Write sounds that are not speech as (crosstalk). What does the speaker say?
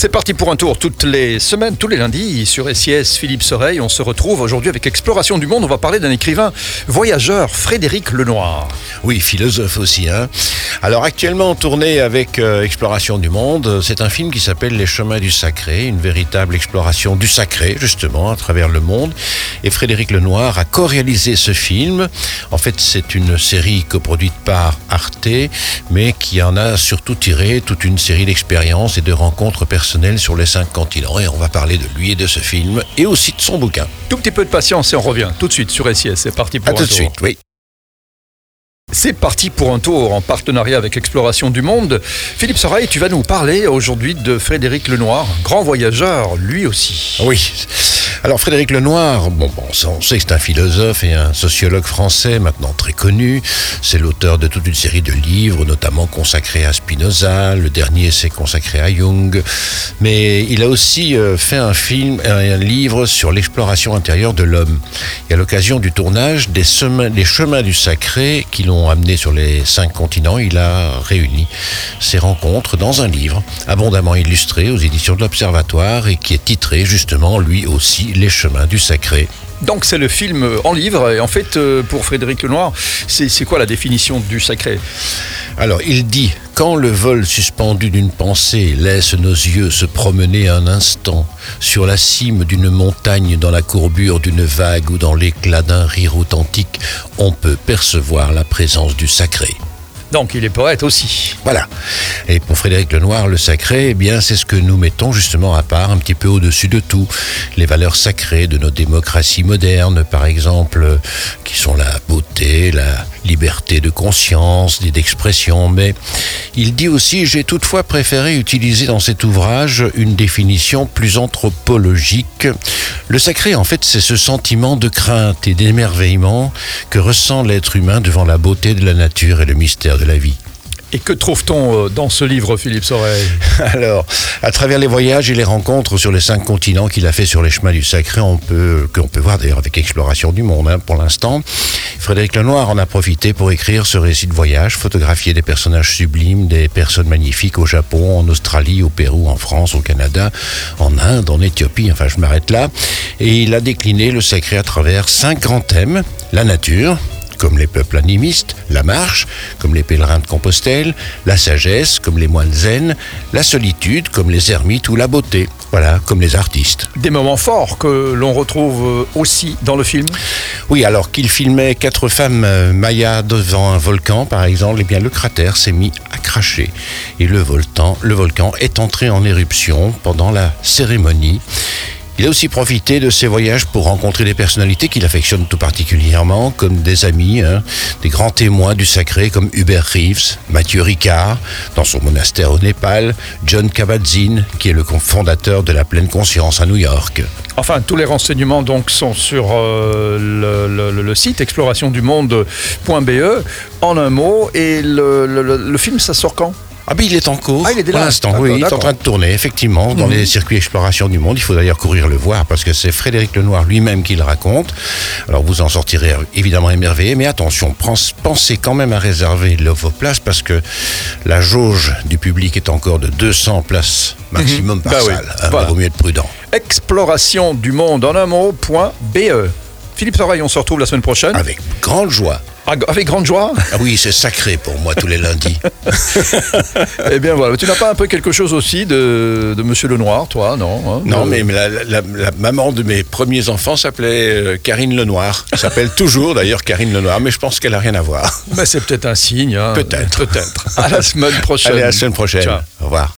C'est parti pour un tour toutes les semaines, tous les lundis sur SIS Philippe Soreille. On se retrouve aujourd'hui avec Exploration du Monde. On va parler d'un écrivain voyageur, Frédéric Lenoir. Oui, philosophe aussi. Hein. Alors actuellement en tournée avec euh, Exploration du Monde, c'est un film qui s'appelle Les chemins du sacré, une véritable exploration du sacré justement à travers le monde. Et Frédéric Lenoir a co-réalisé ce film. En fait, c'est une série coproduite par Arte, mais qui en a surtout tiré toute une série d'expériences et de rencontres personnelles sur les cinq continents. Et on va parler de lui et de ce film et aussi de son bouquin. Tout petit peu de patience et on revient tout de suite sur SIS. C'est parti pour À un tout de tour. suite, oui. C'est parti pour un tour en partenariat avec Exploration du Monde. Philippe Soreille, tu vas nous parler aujourd'hui de Frédéric Lenoir, grand voyageur, lui aussi. Oui. Alors Frédéric Lenoir, bon, bon, on sait que c'est un philosophe et un sociologue français maintenant très connu. C'est l'auteur de toute une série de livres, notamment consacrés à Spinoza. Le dernier s'est consacré à Jung. Mais il a aussi euh, fait un film, un, livre sur l'exploration intérieure de l'homme. Et à l'occasion du tournage des, chemins du sacré qui l'ont amené sur les cinq continents, il a réuni ces rencontres dans un livre abondamment illustré aux éditions de l'Observatoire et qui est titré justement lui aussi Les chemins du sacré. Donc c'est le film en livre. Et en fait, euh, pour Frédéric Lenoir, c'est c'est quoi la définition du sacré? Alors il dit quand le vol suspendu d'une pensée laisse nos yeux se promener un instant sur la cime d'une montagne, dans la courbure d'une vague ou dans l'éclat d'un rire authentique, on peut percevoir la présence du sacré. Donc il est poète aussi. Voilà. Et pour Frédéric Lenoir, le sacré, eh bien, c'est ce que nous mettons justement à part, un petit peu au-dessus de tout. Les valeurs sacrées de nos démocraties modernes, par exemple, qui sont la beauté, la liberté de conscience, d'expression. Mais il dit aussi, j'ai toutefois préféré utiliser dans cet ouvrage une définition plus anthropologique. Le sacré, en fait, c'est ce sentiment de crainte et d'émerveillement que ressent l'être humain devant la beauté de la nature et le mystère de la vie. Et que trouve-t-on euh, dans ce livre, Philippe Soreille (laughs) Alors, à travers les voyages et les rencontres sur les cinq continents qu'il a fait sur les chemins du sacré, on peut, qu'on peut voir d'ailleurs avec Exploration du Monde hein, pour l'instant, Frédéric Lenoir en a profité pour écrire ce récit de voyage, photographier des personnages sublimes, des personnes magnifiques au Japon, en Australie, au Pérou, en France, au Canada, en Inde, en Éthiopie, enfin je m'arrête là. Et il a décliné le sacré à travers cinq grands thèmes, la nature, comme les peuples animistes, la marche, comme les pèlerins de Compostelle, la sagesse, comme les moines zen, la solitude, comme les ermites ou la beauté, voilà, comme les artistes. Des moments forts que l'on retrouve euh, aussi dans le film? Oui, alors qu'il filmait quatre femmes euh, mayas devant un volcan, par exemple, eh bien le cratère s'est mis à cracher et le volcan, le volcan est entré en éruption pendant la cérémonie. Il a aussi profité de ses voyages pour rencontrer des personnalités qu'il affectionne tout particulièrement, comme des amis, hein, des grands témoins du sacré comme Hubert Reeves, Mathieu Ricard, dans son monastère au Népal, John Kabat-Zinn, qui est le fondateur de la pleine conscience à New York. Enfin, tous les renseignements donc sont sur euh, le, site explorationdumonde.be en un mot. Et le film, ça sort quand? Ah ben il est en cours Ah, il est pour l'instant, oui, il est en train de tourner, effectivement, dans Mhm. les circuits exploration du monde. Il faut d'ailleurs courir le voir parce que c'est Frédéric Lenoir lui-même qui le raconte. Alors vous en sortirez évidemment émerveillé, mais attention, pense- pensez quand même à réserver vos places parce que la jauge du public est encore de 200 places maximum par Bah oui, salle. hein, voilà. vaut mieux être prudent. Exploration du monde en un mot.be. Philippe Soreille, on se retrouve la semaine prochaine. Avec grande joie. Ah, Avec grande joie. Ah oui, c'est sacré pour moi tous les lundis. (laughs) Eh bien voilà, tu n'as pas un peu quelque chose aussi de, de Monsieur Lenoir, toi, non hein Non, De- mais mais la, la- la- maman de mes premiers enfants s'appelait euh, Karine Lenoir. Elle s'appelle toujours d'ailleurs Karine Lenoir, mais je pense qu'elle n'a rien à voir. Mais c'est peut-être un signe. hein. Peut-être. Peut-être. À la semaine prochaine. Allez, à la semaine prochaine. Ciao. Au revoir.